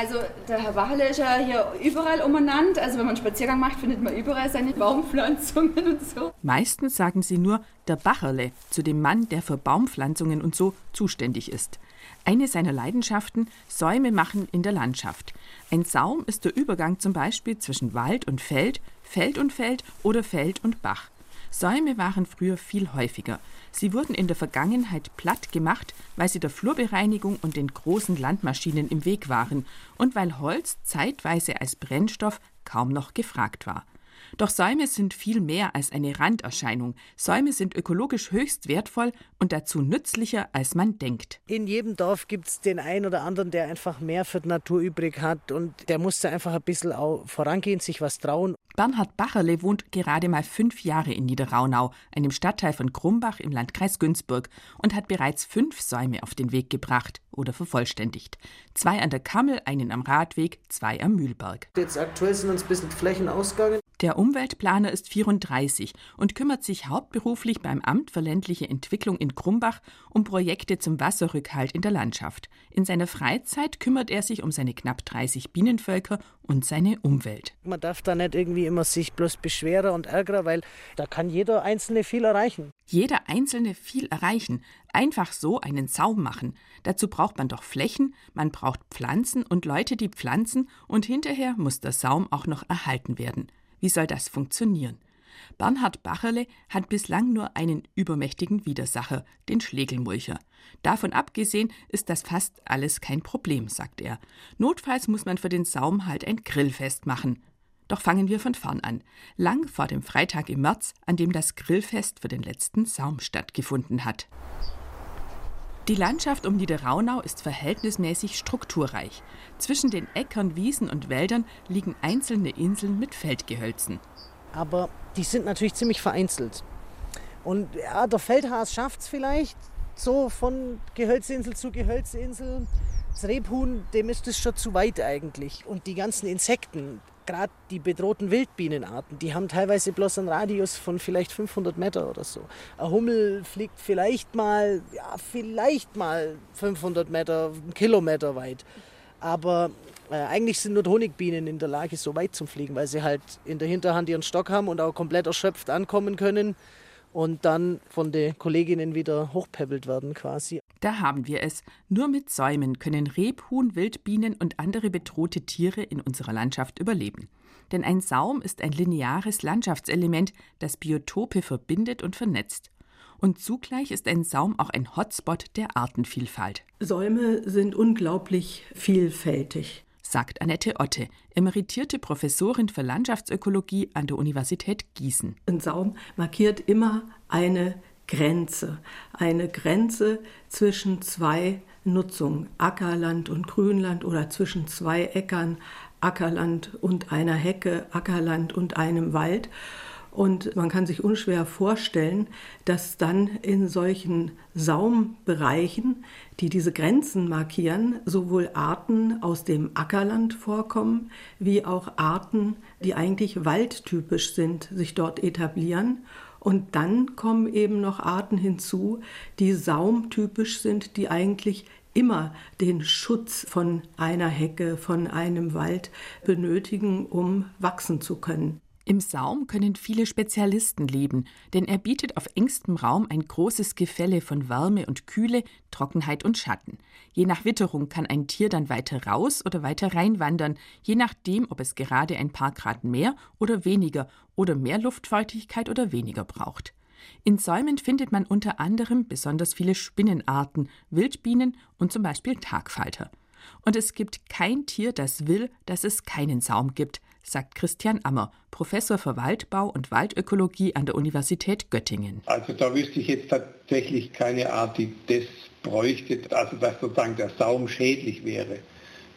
Also der Herr Wachele ist ja hier überall umeinander. Also wenn man einen Spaziergang macht, findet man überall seine Baumpflanzungen und so. Meistens sagen sie nur der Bacherle zu dem Mann, der für Baumpflanzungen und so zuständig ist. Eine seiner Leidenschaften, Säume machen in der Landschaft. Ein Saum ist der Übergang zum Beispiel zwischen Wald und Feld, Feld und Feld oder Feld und Bach. Säume waren früher viel häufiger. Sie wurden in der Vergangenheit platt gemacht, weil sie der Flurbereinigung und den großen Landmaschinen im Weg waren und weil Holz zeitweise als Brennstoff kaum noch gefragt war. Doch Säume sind viel mehr als eine Randerscheinung. Säume sind ökologisch höchst wertvoll und dazu nützlicher, als man denkt. In jedem Dorf gibt es den einen oder anderen, der einfach mehr für die Natur übrig hat und der muss da einfach ein bisschen auch vorangehen, sich was trauen. Bernhard Bacherle wohnt gerade mal fünf Jahre in Niederraunau, einem Stadtteil von Krumbach im Landkreis Günzburg, und hat bereits fünf Säume auf den Weg gebracht oder vervollständigt. Zwei an der Kammel, einen am Radweg, zwei am Mühlberg. Jetzt aktuell sind uns ein bisschen Flächen ausgegangen. Der Umweltplaner ist 34 und kümmert sich hauptberuflich beim Amt für ländliche Entwicklung in Krumbach um Projekte zum Wasserrückhalt in der Landschaft. In seiner Freizeit kümmert er sich um seine knapp 30 Bienenvölker und seine Umwelt. Man darf da nicht irgendwie immer sich bloß beschweren und ärgern, weil da kann jeder Einzelne viel erreichen. Jeder Einzelne viel erreichen. Einfach so einen Zaum machen. Dazu braucht man doch Flächen, man braucht Pflanzen und Leute, die pflanzen, und hinterher muss der Saum auch noch erhalten werden. Wie soll das funktionieren? Bernhard Bacherle hat bislang nur einen übermächtigen Widersacher, den Schlegelmulcher. Davon abgesehen ist das fast alles kein Problem, sagt er. Notfalls muss man für den Saum halt ein Grillfest machen. Doch fangen wir von vorn an. Lang vor dem Freitag im März, an dem das Grillfest für den letzten Saum stattgefunden hat. Die Landschaft um Niederraunau ist verhältnismäßig strukturreich. Zwischen den Äckern, Wiesen und Wäldern liegen einzelne Inseln mit Feldgehölzen. Aber die sind natürlich ziemlich vereinzelt. Und ja, der Feldhas schafft es vielleicht so von Gehölzinsel zu Gehölzinsel. Das Rebhuhn, dem ist es schon zu weit eigentlich. Und die ganzen Insekten, gerade die bedrohten Wildbienenarten, die haben teilweise bloß einen Radius von vielleicht 500 Meter oder so. Ein Hummel fliegt vielleicht mal, ja, vielleicht mal 500 Meter, einen Kilometer weit. Aber äh, eigentlich sind nur Honigbienen in der Lage, so weit zu fliegen, weil sie halt in der Hinterhand ihren Stock haben und auch komplett erschöpft ankommen können und dann von den Kolleginnen wieder hochpebbelt werden quasi. Da haben wir es. Nur mit Säumen können Rebhuhn, Wildbienen und andere bedrohte Tiere in unserer Landschaft überleben. Denn ein Saum ist ein lineares Landschaftselement, das Biotope verbindet und vernetzt. Und zugleich ist ein Saum auch ein Hotspot der Artenvielfalt. Säume sind unglaublich vielfältig sagt Annette Otte, emeritierte Professorin für Landschaftsökologie an der Universität Gießen. Ein Saum markiert immer eine Grenze, eine Grenze zwischen zwei Nutzungen, Ackerland und Grünland oder zwischen zwei Äckern, Ackerland und einer Hecke, Ackerland und einem Wald. Und man kann sich unschwer vorstellen, dass dann in solchen Saumbereichen, die diese Grenzen markieren, sowohl Arten aus dem Ackerland vorkommen, wie auch Arten, die eigentlich waldtypisch sind, sich dort etablieren. Und dann kommen eben noch Arten hinzu, die saumtypisch sind, die eigentlich immer den Schutz von einer Hecke, von einem Wald benötigen, um wachsen zu können. Im Saum können viele Spezialisten leben, denn er bietet auf engstem Raum ein großes Gefälle von Wärme und Kühle, Trockenheit und Schatten. Je nach Witterung kann ein Tier dann weiter raus oder weiter reinwandern, je nachdem, ob es gerade ein paar Grad mehr oder weniger oder mehr Luftfeuchtigkeit oder weniger braucht. In Säumen findet man unter anderem besonders viele Spinnenarten, Wildbienen und zum Beispiel Tagfalter. Und es gibt kein Tier, das will, dass es keinen Saum gibt, sagt Christian Ammer, Professor für Waldbau und Waldökologie an der Universität Göttingen. Also da wüsste ich jetzt tatsächlich keine Art, die das bräuchte, also dass sozusagen der Saum schädlich wäre.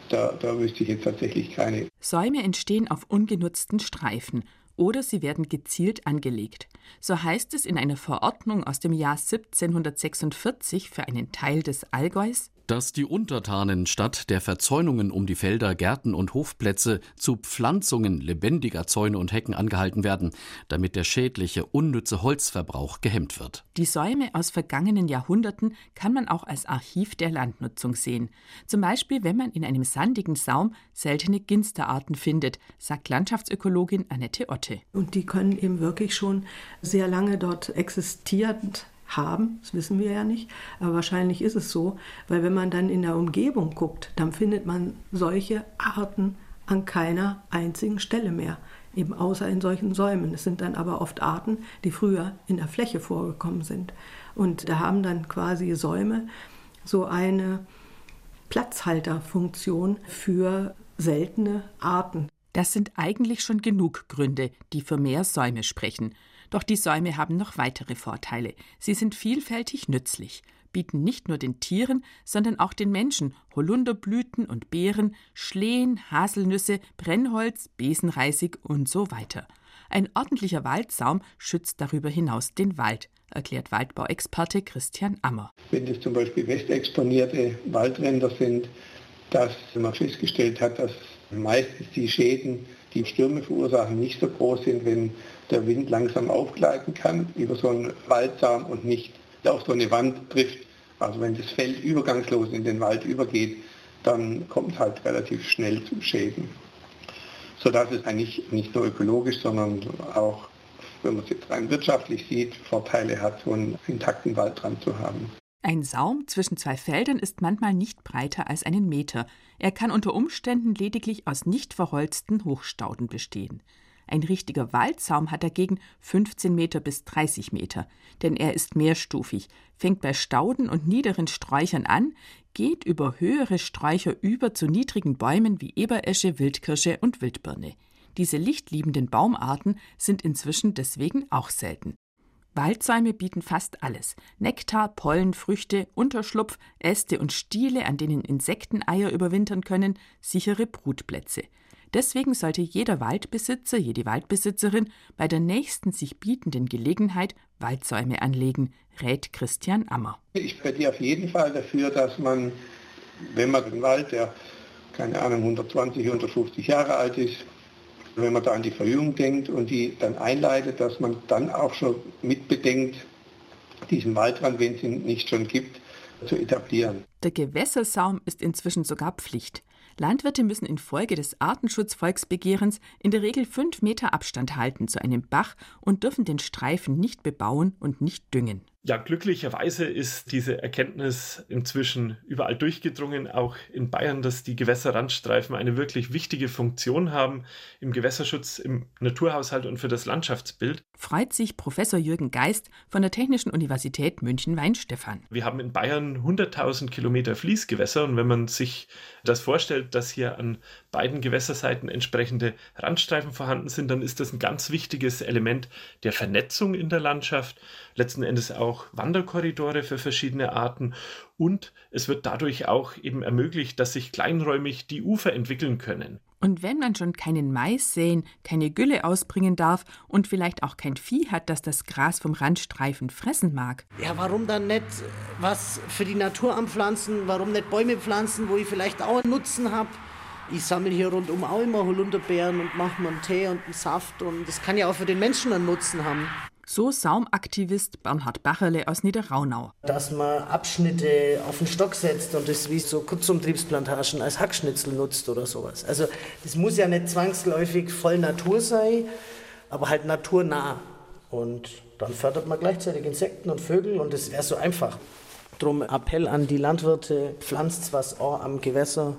Da, da wüsste ich jetzt tatsächlich keine. Säume entstehen auf ungenutzten Streifen oder sie werden gezielt angelegt. So heißt es in einer Verordnung aus dem Jahr 1746 für einen Teil des Allgäus dass die Untertanen statt der Verzäunungen um die Felder, Gärten und Hofplätze zu Pflanzungen lebendiger Zäune und Hecken angehalten werden, damit der schädliche, unnütze Holzverbrauch gehemmt wird. Die Säume aus vergangenen Jahrhunderten kann man auch als Archiv der Landnutzung sehen. Zum Beispiel, wenn man in einem sandigen Saum seltene Ginsterarten findet, sagt Landschaftsökologin Annette Otte. Und die können eben wirklich schon sehr lange dort existierend haben, das wissen wir ja nicht, aber wahrscheinlich ist es so, weil wenn man dann in der Umgebung guckt, dann findet man solche Arten an keiner einzigen Stelle mehr, eben außer in solchen Säumen. Es sind dann aber oft Arten, die früher in der Fläche vorgekommen sind. Und da haben dann quasi Säume so eine Platzhalterfunktion für seltene Arten. Das sind eigentlich schon genug Gründe, die für mehr Säume sprechen. Doch die Säume haben noch weitere Vorteile. Sie sind vielfältig nützlich, bieten nicht nur den Tieren, sondern auch den Menschen Holunderblüten und Beeren, Schlehen, Haselnüsse, Brennholz, Besenreisig und so weiter. Ein ordentlicher Waldsaum schützt darüber hinaus den Wald, erklärt Waldbauexperte Christian Ammer. Wenn es zum Beispiel westexponierte Waldränder sind, dass man festgestellt hat, dass meistens die Schäden, die Stürme verursachen, nicht so groß sind, wenn der Wind langsam aufgleiten kann über so einen Waldsaum und nicht auf so eine Wand trifft. Also wenn das Feld übergangslos in den Wald übergeht, dann kommt es halt relativ schnell zu Schäden. Sodass es eigentlich nicht nur ökologisch, sondern auch, wenn man es jetzt rein wirtschaftlich sieht, Vorteile hat, so einen intakten Wald dran zu haben. Ein Saum zwischen zwei Feldern ist manchmal nicht breiter als einen Meter. Er kann unter Umständen lediglich aus nicht verholzten Hochstauden bestehen. Ein richtiger Waldsaum hat dagegen 15 Meter bis 30 Meter, denn er ist mehrstufig, fängt bei Stauden und niederen Sträuchern an, geht über höhere Sträucher über zu niedrigen Bäumen wie Eberesche, Wildkirsche und Wildbirne. Diese lichtliebenden Baumarten sind inzwischen deswegen auch selten. Waldsäume bieten fast alles: Nektar, Pollen, Früchte, Unterschlupf, Äste und Stiele, an denen Insekteneier überwintern können, sichere Brutplätze. Deswegen sollte jeder Waldbesitzer, jede Waldbesitzerin bei der nächsten sich bietenden Gelegenheit Waldsäume anlegen, rät Christian Ammer. Ich plädiere auf jeden Fall dafür, dass man, wenn man den Wald, der keine Ahnung 120, 150 Jahre alt ist, wenn man da an die Verjüngung denkt und die dann einleitet, dass man dann auch schon mitbedenkt, diesen Waldrand, wenn es ihn nicht schon gibt, zu etablieren. Der Gewässersaum ist inzwischen sogar Pflicht. Landwirte müssen infolge des Artenschutzvolksbegehrens in der Regel fünf Meter Abstand halten zu einem Bach und dürfen den Streifen nicht bebauen und nicht düngen. Ja, glücklicherweise ist diese Erkenntnis inzwischen überall durchgedrungen, auch in Bayern, dass die Gewässerrandstreifen eine wirklich wichtige Funktion haben im Gewässerschutz, im Naturhaushalt und für das Landschaftsbild. Freut sich Professor Jürgen Geist von der Technischen Universität München-Weinstefan. Wir haben in Bayern 100.000 Kilometer Fließgewässer und wenn man sich das vorstellt, dass hier an beiden Gewässerseiten entsprechende Randstreifen vorhanden sind, dann ist das ein ganz wichtiges Element der Vernetzung in der Landschaft, letzten Endes auch auch Wanderkorridore für verschiedene Arten und es wird dadurch auch eben ermöglicht, dass sich kleinräumig die Ufer entwickeln können. Und wenn man schon keinen Mais säen, keine Gülle ausbringen darf und vielleicht auch kein Vieh hat, das das Gras vom Randstreifen fressen mag. Ja, warum dann nicht was für die Natur anpflanzen? Warum nicht Bäume pflanzen, wo ich vielleicht auch einen Nutzen habe? Ich sammle hier rundum auch immer Holunderbeeren und mache mir einen Tee und einen Saft und das kann ja auch für den Menschen einen Nutzen haben. So Saumaktivist Bernhard Bacherle aus Niederraunau. Dass man Abschnitte auf den Stock setzt und das wie so Kurzumtriebsplantagen als Hackschnitzel nutzt oder sowas. Also das muss ja nicht zwangsläufig voll Natur sein, aber halt naturnah. Und dann fördert man gleichzeitig Insekten und Vögel und das wäre so einfach. Drum Appell an die Landwirte, pflanzt was auch am Gewässer,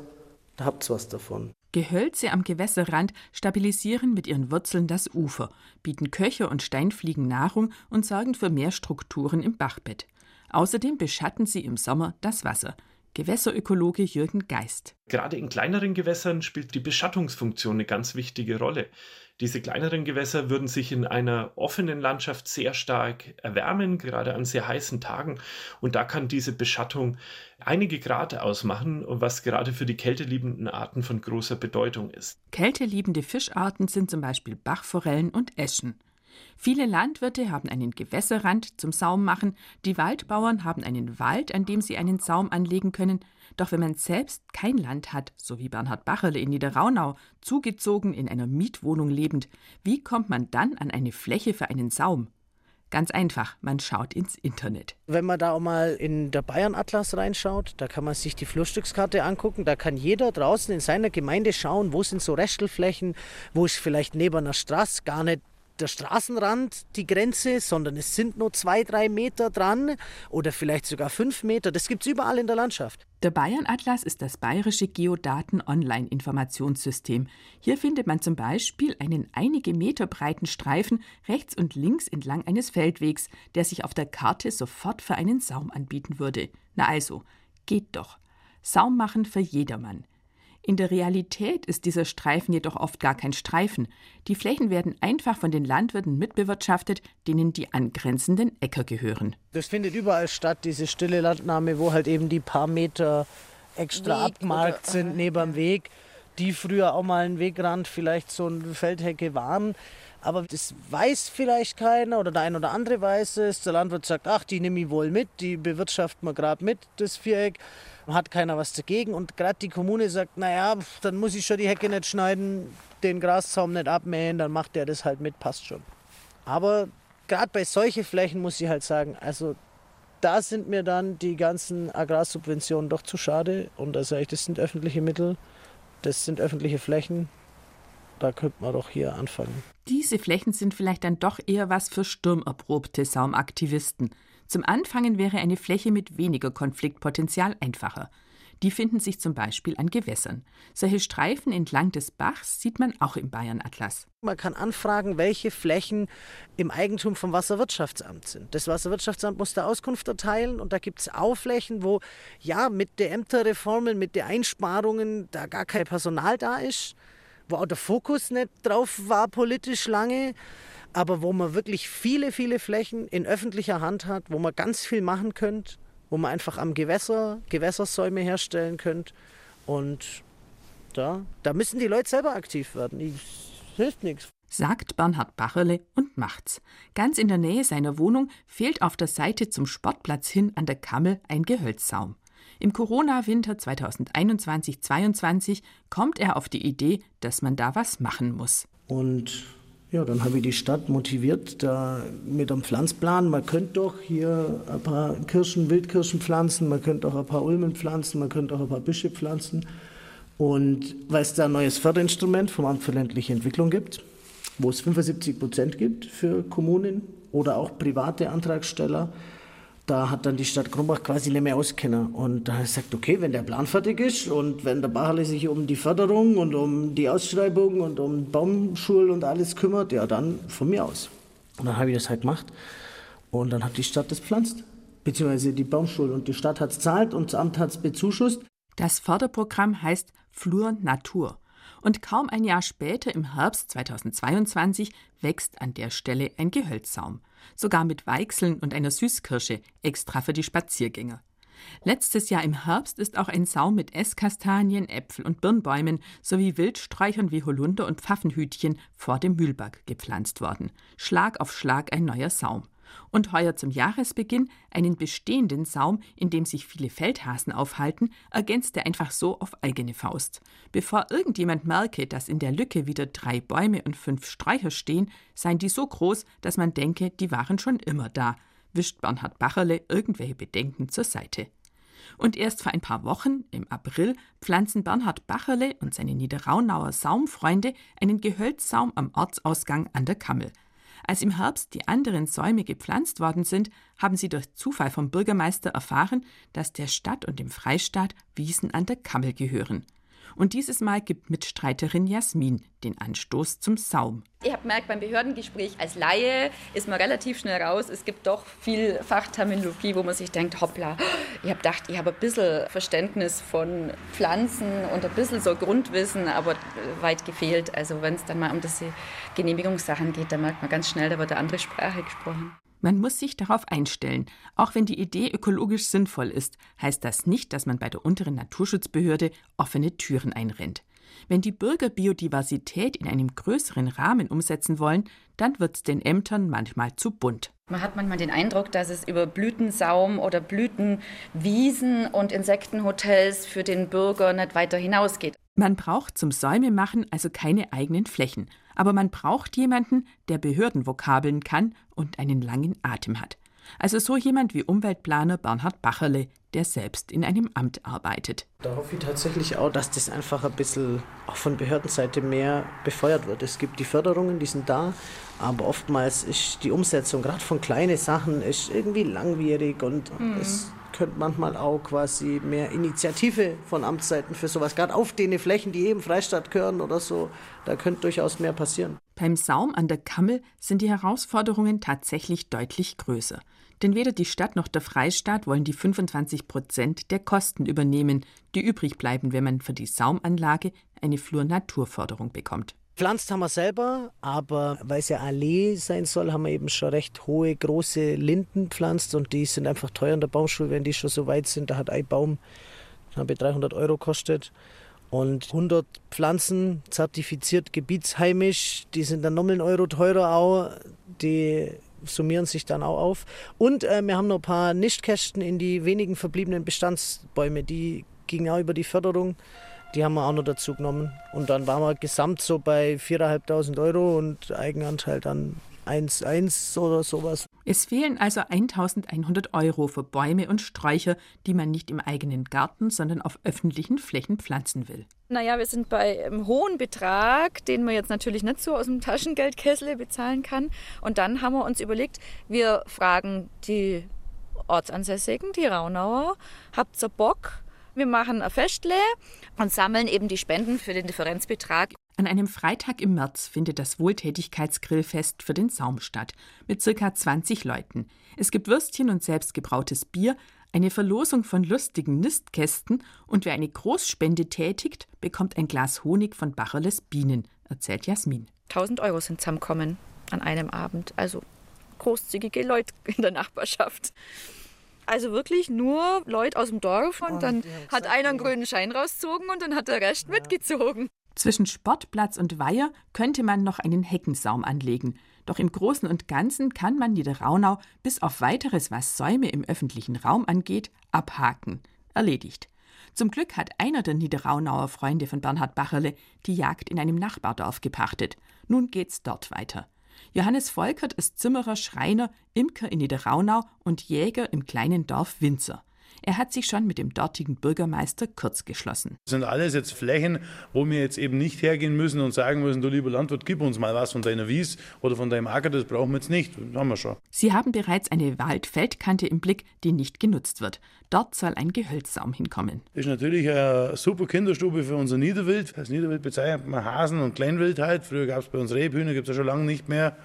da habt ihr was davon. Gehölze am Gewässerrand stabilisieren mit ihren Wurzeln das Ufer, bieten Köcher und Steinfliegen Nahrung und sorgen für mehr Strukturen im Bachbett. Außerdem beschatten sie im Sommer das Wasser. Gewässerökologe Jürgen Geist. Gerade in kleineren Gewässern spielt die Beschattungsfunktion eine ganz wichtige Rolle. Diese kleineren Gewässer würden sich in einer offenen Landschaft sehr stark erwärmen, gerade an sehr heißen Tagen. Und da kann diese Beschattung einige Grad ausmachen, was gerade für die kälteliebenden Arten von großer Bedeutung ist. Kälteliebende Fischarten sind zum Beispiel Bachforellen und Eschen. Viele Landwirte haben einen Gewässerrand zum Saum machen, die Waldbauern haben einen Wald, an dem sie einen Saum anlegen können. Doch wenn man selbst kein Land hat, so wie Bernhard Bacherle in Niederraunau, zugezogen in einer Mietwohnung lebend, wie kommt man dann an eine Fläche für einen Saum? Ganz einfach, man schaut ins Internet. Wenn man da auch mal in der Bayern-Atlas reinschaut, da kann man sich die Flurstückskarte angucken. Da kann jeder draußen in seiner Gemeinde schauen, wo sind so Restelflächen, wo ist vielleicht neben einer Straße gar nicht der Straßenrand die Grenze, sondern es sind nur zwei, drei Meter dran oder vielleicht sogar fünf Meter. Das gibt es überall in der Landschaft. Der Bayern-Atlas ist das bayerische Geodaten-Online-Informationssystem. Hier findet man zum Beispiel einen einige Meter breiten Streifen rechts und links entlang eines Feldwegs, der sich auf der Karte sofort für einen Saum anbieten würde. Na also, geht doch. Saum machen für jedermann. In der Realität ist dieser Streifen jedoch oft gar kein Streifen. Die Flächen werden einfach von den Landwirten mitbewirtschaftet, denen die angrenzenden Äcker gehören. Das findet überall statt, diese stille Landnahme, wo halt eben die paar Meter extra Weg abgemarkt sind neben dem Weg, die früher auch mal ein Wegrand, vielleicht so eine Feldhecke waren. Aber das weiß vielleicht keiner oder der ein oder andere weiß es. Der Landwirt sagt, ach, die nehme ich wohl mit, die bewirtschaften wir gerade mit, das Viereck hat keiner was dagegen. Und gerade die Kommune sagt, naja, dann muss ich schon die Hecke nicht schneiden, den Graszaum nicht abmähen, dann macht der das halt mit, passt schon. Aber gerade bei solchen Flächen muss ich halt sagen, also da sind mir dann die ganzen Agrarsubventionen doch zu schade. Und da sage ich, das sind öffentliche Mittel, das sind öffentliche Flächen. Da könnte man doch hier anfangen. Diese Flächen sind vielleicht dann doch eher was für sturmerprobte Saumaktivisten. Zum Anfangen wäre eine Fläche mit weniger Konfliktpotenzial einfacher. Die finden sich zum Beispiel an Gewässern. Solche Streifen entlang des Bachs sieht man auch im Bayern-Atlas. Man kann anfragen, welche Flächen im Eigentum vom Wasserwirtschaftsamt sind. Das Wasserwirtschaftsamt muss da Auskunft erteilen und da gibt es auch Flächen, wo ja mit der Ämterreformen, mit den Einsparungen da gar kein Personal da ist, wo auch der Fokus nicht drauf war politisch lange aber wo man wirklich viele, viele Flächen in öffentlicher Hand hat, wo man ganz viel machen könnte, wo man einfach am Gewässer Gewässersäume herstellen könnte. Und da, da müssen die Leute selber aktiv werden. Es hilft nichts. Sagt Bernhard Bacherle und macht's. Ganz in der Nähe seiner Wohnung fehlt auf der Seite zum Sportplatz hin an der Kammel ein Gehölzsaum. Im Corona-Winter 2021-22 kommt er auf die Idee, dass man da was machen muss. Und ja, dann habe ich die Stadt motiviert da mit einem Pflanzplan. Man könnte doch hier ein paar Kirschen, Wildkirschen pflanzen, man könnte auch ein paar Ulmen pflanzen, man könnte auch ein paar Büsche pflanzen. Und weil es da ein neues Förderinstrument vom Amt für ländliche Entwicklung gibt, wo es 75 Prozent gibt für Kommunen oder auch private Antragsteller, da hat dann die Stadt Krumbach quasi nicht mehr auskennen. Und da hat gesagt, okay, wenn der Plan fertig ist und wenn der Bachele sich um die Förderung und um die Ausschreibung und um Baumschulen und alles kümmert, ja, dann von mir aus. Und dann habe ich das halt gemacht. Und dann hat die Stadt das pflanzt. Beziehungsweise die Baumschule. Und die Stadt hat es zahlt und das Amt hat es bezuschusst. Das Förderprogramm heißt Flur Natur. Und kaum ein Jahr später, im Herbst 2022, wächst an der Stelle ein Gehölzsaum sogar mit Weichseln und einer Süßkirsche, extra für die Spaziergänger. Letztes Jahr im Herbst ist auch ein Saum mit Esskastanien, Äpfel und Birnbäumen sowie Wildsträuchern wie Holunder und Pfaffenhütchen vor dem Mühlberg gepflanzt worden. Schlag auf Schlag ein neuer Saum und heuer zum Jahresbeginn einen bestehenden Saum, in dem sich viele Feldhasen aufhalten, ergänzt er einfach so auf eigene Faust. Bevor irgendjemand merke, dass in der Lücke wieder drei Bäume und fünf Sträucher stehen, seien die so groß, dass man denke, die waren schon immer da, wischt Bernhard Bacherle irgendwelche Bedenken zur Seite. Und erst vor ein paar Wochen, im April, pflanzen Bernhard Bacherle und seine Niederraunauer Saumfreunde einen Gehölzsaum am Ortsausgang an der Kammel. Als im Herbst die anderen Säume gepflanzt worden sind, haben sie durch Zufall vom Bürgermeister erfahren, dass der Stadt und dem Freistaat Wiesen an der Kammel gehören. Und dieses Mal gibt Mitstreiterin Jasmin den Anstoß zum Saum. Ich habe gemerkt, beim Behördengespräch als Laie ist man relativ schnell raus. Es gibt doch viel Fachterminologie, wo man sich denkt, hoppla, ich habe gedacht, ich habe ein bisschen Verständnis von Pflanzen und ein bisschen so Grundwissen, aber weit gefehlt. Also wenn es dann mal um diese Genehmigungssachen geht, da merkt man ganz schnell, da wird eine andere Sprache gesprochen. Man muss sich darauf einstellen. Auch wenn die Idee ökologisch sinnvoll ist, heißt das nicht, dass man bei der unteren Naturschutzbehörde offene Türen einrennt. Wenn die Bürger Biodiversität in einem größeren Rahmen umsetzen wollen, dann wird es den Ämtern manchmal zu bunt. Man hat manchmal den Eindruck, dass es über Blütensaum oder Blütenwiesen und Insektenhotels für den Bürger nicht weiter hinausgeht. Man braucht zum Säumemachen also keine eigenen Flächen, aber man braucht jemanden, der Behördenvokabeln kann und einen langen Atem hat. Also so jemand wie Umweltplaner Bernhard Bacherle, der selbst in einem Amt arbeitet. Da hoffe ich tatsächlich auch, dass das einfach ein bisschen auch von Behördenseite mehr befeuert wird. Es gibt die Förderungen, die sind da, aber oftmals ist die Umsetzung gerade von kleinen Sachen ist irgendwie langwierig und mhm. es könnte manchmal auch quasi mehr Initiative von Amtsseiten für sowas, gerade auf den Flächen, die eben Freistaat gehören oder so, da könnte durchaus mehr passieren. Beim Saum an der Kammel sind die Herausforderungen tatsächlich deutlich größer. Denn weder die Stadt noch der Freistaat wollen die 25 Prozent der Kosten übernehmen, die übrig bleiben, wenn man für die Saumanlage eine Flur-Naturförderung bekommt. Pflanzt haben wir selber, aber weil es ja Allee sein soll, haben wir eben schon recht hohe, große Linden pflanzt und die sind einfach teuer in der Baumschule, wenn die schon so weit sind. Da hat ein Baum habe 300 Euro kostet und 100 Pflanzen zertifiziert gebietsheimisch, die sind dann nochmal einen Euro teurer auch. Die summieren sich dann auch auf. Und äh, wir haben noch ein paar Nichtkästen in die wenigen verbliebenen Bestandsbäume. Die gingen auch über die Förderung. Die haben wir auch noch dazu genommen. Und dann waren wir gesamt so bei 4.500 Euro und Eigenanteil dann 1,1 oder sowas. Es fehlen also 1100 Euro für Bäume und Sträucher, die man nicht im eigenen Garten, sondern auf öffentlichen Flächen pflanzen will. Naja, wir sind bei einem hohen Betrag, den man jetzt natürlich nicht so aus dem Taschengeldkessel bezahlen kann. Und dann haben wir uns überlegt, wir fragen die Ortsansässigen, die Raunauer, habt ihr Bock? Wir machen ein Festle und sammeln eben die Spenden für den Differenzbetrag. An einem Freitag im März findet das Wohltätigkeitsgrillfest für den Saum statt, mit circa 20 Leuten. Es gibt Würstchen und selbstgebrautes Bier, eine Verlosung von lustigen Nistkästen und wer eine Großspende tätigt, bekommt ein Glas Honig von Bacherles Bienen, erzählt Jasmin. 1000 Euro sind zusammenkommen an einem Abend. Also großzügige Leute in der Nachbarschaft. Also wirklich nur Leute aus dem Dorf und, und dann hat einer einen grünen Schein rausgezogen und dann hat der Rest ja. mitgezogen. Zwischen Sportplatz und Weiher könnte man noch einen Heckensaum anlegen. Doch im Großen und Ganzen kann man Niederraunau bis auf weiteres, was Säume im öffentlichen Raum angeht, abhaken. Erledigt. Zum Glück hat einer der Niederraunauer Freunde von Bernhard Bacherle die Jagd in einem Nachbardorf gepachtet. Nun geht's dort weiter. Johannes Volkert ist Zimmerer, Schreiner, Imker in Niederraunau und Jäger im kleinen Dorf Winzer. Er hat sich schon mit dem dortigen Bürgermeister kurz geschlossen. Das sind alles jetzt Flächen, wo wir jetzt eben nicht hergehen müssen und sagen müssen, du lieber Landwirt, gib uns mal was von deiner Wies oder von deinem Acker, das brauchen wir jetzt nicht. Das haben wir schon. Sie haben bereits eine Waldfeldkante im Blick, die nicht genutzt wird. Dort soll ein Gehölzsaum hinkommen. Das ist natürlich eine super Kinderstube für unser Niederwild. Als Niederwild bezeichnet man Hasen und Kleinwildheit. Früher gab es bei uns Rebhühner, gibt es ja schon lange nicht mehr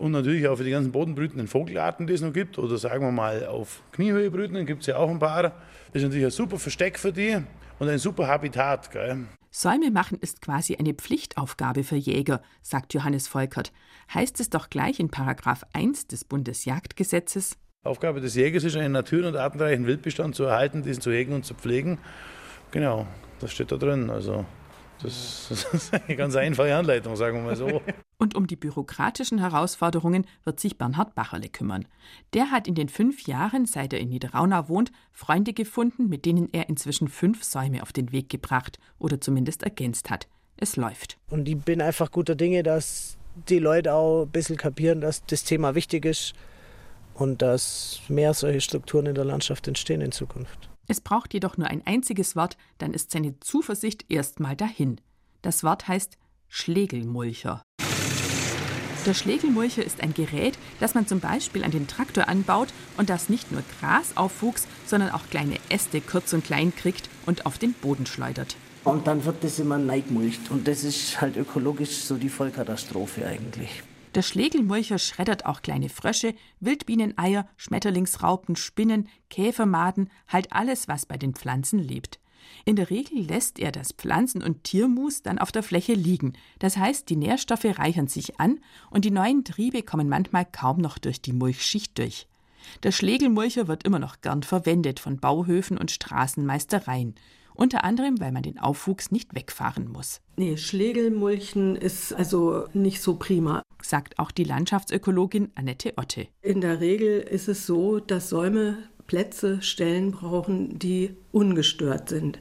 und natürlich auch für die ganzen bodenbrütenden Vogelarten, die es noch gibt, oder sagen wir mal auf Kniehöhe brütenden, gibt es ja auch ein paar. Das ist natürlich ein super Versteck für die und ein super Habitat. Gell? Säume machen ist quasi eine Pflichtaufgabe für Jäger, sagt Johannes Volkert. Heißt es doch gleich in Paragraph 1 des Bundesjagdgesetzes. Aufgabe des Jägers ist, einen natür- und artenreichen Wildbestand zu erhalten, diesen zu hegen und zu pflegen. Genau, das steht da drin. Also das, das ist eine ganz einfache Anleitung, sagen wir mal so. Und um die bürokratischen Herausforderungen wird sich Bernhard Bacherle kümmern. Der hat in den fünf Jahren, seit er in Niederraunau wohnt, Freunde gefunden, mit denen er inzwischen fünf Säume auf den Weg gebracht oder zumindest ergänzt hat. Es läuft. Und ich bin einfach guter Dinge, dass die Leute auch ein bisschen kapieren, dass das Thema wichtig ist und dass mehr solche Strukturen in der Landschaft entstehen in Zukunft. Es braucht jedoch nur ein einziges Wort, dann ist seine Zuversicht erstmal dahin. Das Wort heißt Schlegelmulcher. Der Schlegelmulcher ist ein Gerät, das man zum Beispiel an den Traktor anbaut und das nicht nur Gras aufwuchs, sondern auch kleine Äste kurz und klein kriegt und auf den Boden schleudert. Und dann wird das immer neigmulcht und das ist halt ökologisch so die Vollkatastrophe eigentlich. Der Schlegelmulcher schreddert auch kleine Frösche, Wildbieneneier, Schmetterlingsraupen, Spinnen, Käfermaden, halt alles, was bei den Pflanzen lebt. In der Regel lässt er das Pflanzen- und Tiermus dann auf der Fläche liegen. Das heißt, die Nährstoffe reichern sich an und die neuen Triebe kommen manchmal kaum noch durch die Mulchschicht durch. Der Schlegelmulcher wird immer noch gern verwendet von Bauhöfen und Straßenmeistereien. Unter anderem, weil man den Aufwuchs nicht wegfahren muss. Nee, Schlegelmulchen ist also nicht so prima, sagt auch die Landschaftsökologin Annette Otte. In der Regel ist es so, dass Säume Plätze, Stellen brauchen, die ungestört sind,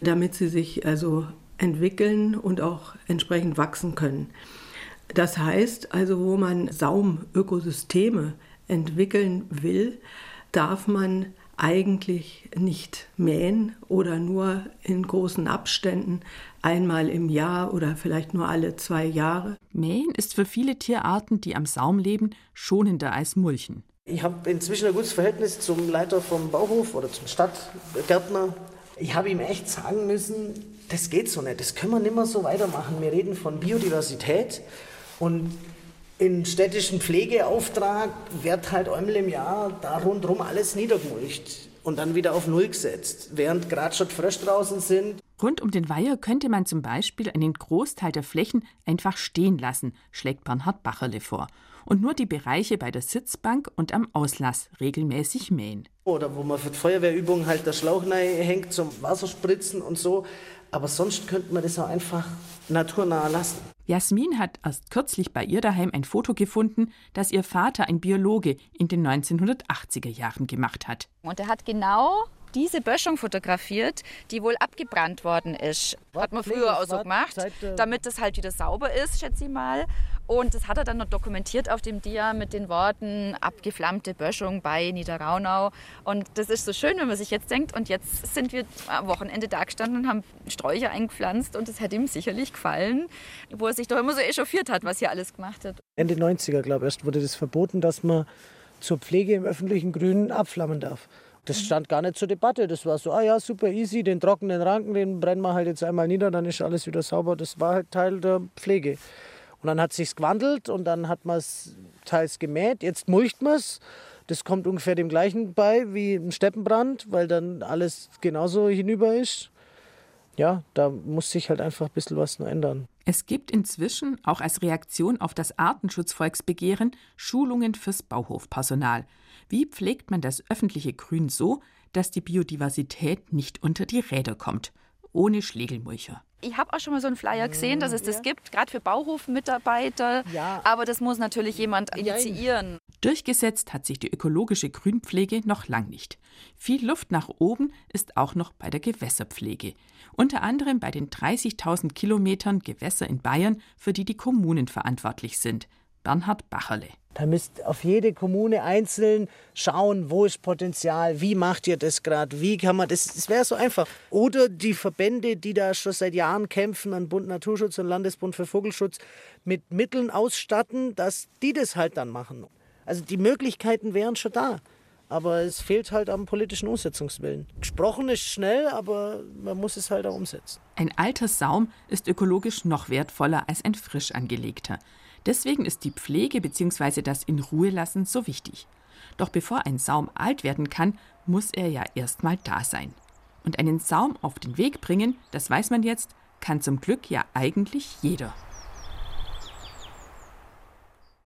damit sie sich also entwickeln und auch entsprechend wachsen können. Das heißt also, wo man Saumökosysteme entwickeln will, darf man eigentlich nicht mähen oder nur in großen Abständen einmal im Jahr oder vielleicht nur alle zwei Jahre. Mähen ist für viele Tierarten, die am Saum leben, schonender als Mulchen. Ich habe inzwischen ein gutes Verhältnis zum Leiter vom Bauhof oder zum Stadtgärtner. Ich habe ihm echt sagen müssen, das geht so nicht, das können wir nicht mehr so weitermachen. Wir reden von Biodiversität und in städtischen Pflegeauftrag wird halt einmal im Jahr da rundherum alles niedergemulcht und dann wieder auf Null gesetzt, während gerade schon frisch draußen sind. Rund um den Weiher könnte man zum Beispiel einen Großteil der Flächen einfach stehen lassen, schlägt Bernhard Bacherle vor. Und nur die Bereiche bei der Sitzbank und am Auslass regelmäßig mähen. Oder wo man für die Feuerwehrübungen halt der Schlauch hängt zum Wasserspritzen und so. Aber sonst könnte man das auch einfach naturnah lassen. Jasmin hat erst kürzlich bei ihr daheim ein Foto gefunden, das ihr Vater, ein Biologe, in den 1980er Jahren gemacht hat. Und er hat genau diese Böschung fotografiert, die wohl abgebrannt worden ist. Hat man früher auch so gemacht, damit das halt wieder sauber ist, schätze ich mal. Und das hat er dann noch dokumentiert auf dem Dia mit den Worten abgeflammte Böschung bei Niederraunau. Und das ist so schön, wenn man sich jetzt denkt, und jetzt sind wir am Wochenende da gestanden und haben Sträucher eingepflanzt und das hätte ihm sicherlich gefallen, wo er sich doch immer so echauffiert hat, was hier alles gemacht hat. Ende 90er, glaube ich, erst wurde das verboten, dass man zur Pflege im öffentlichen Grünen abflammen darf. Das stand gar nicht zur Debatte. Das war so, ah ja, super easy, den trockenen Ranken, den brennen wir halt jetzt einmal nieder, dann ist alles wieder sauber. Das war halt Teil der Pflege. Und dann hat es sich gewandelt und dann hat man es teils gemäht. Jetzt mulcht man es. Das kommt ungefähr dem gleichen bei wie ein Steppenbrand, weil dann alles genauso hinüber ist. Ja, da muss sich halt einfach ein bisschen was noch ändern. Es gibt inzwischen auch als Reaktion auf das Artenschutzvolksbegehren Schulungen fürs Bauhofpersonal. Wie pflegt man das öffentliche Grün so, dass die Biodiversität nicht unter die Räder kommt? Ohne Schlegelmulcher. Ich habe auch schon mal so einen Flyer gesehen, dass es das gibt, gerade für Bauhofmitarbeiter. Ja. Aber das muss natürlich jemand initiieren. Durchgesetzt hat sich die ökologische Grünpflege noch lang nicht. Viel Luft nach oben ist auch noch bei der Gewässerpflege. Unter anderem bei den 30.000 Kilometern Gewässer in Bayern, für die die Kommunen verantwortlich sind. Bernhard Bacherle. Da müsst auf jede Kommune einzeln schauen, wo ist Potenzial, wie macht ihr das gerade, wie kann man das, das wäre so einfach. Oder die Verbände, die da schon seit Jahren kämpfen, an Bund Naturschutz und Landesbund für Vogelschutz, mit Mitteln ausstatten, dass die das halt dann machen. Also die Möglichkeiten wären schon da. Aber es fehlt halt am politischen Umsetzungswillen. Gesprochen ist schnell, aber man muss es halt auch umsetzen. Ein alter Saum ist ökologisch noch wertvoller als ein frisch angelegter. Deswegen ist die Pflege bzw. das in Ruhe lassen so wichtig. Doch bevor ein Saum alt werden kann, muss er ja erstmal da sein. Und einen Saum auf den Weg bringen, das weiß man jetzt, kann zum Glück ja eigentlich jeder.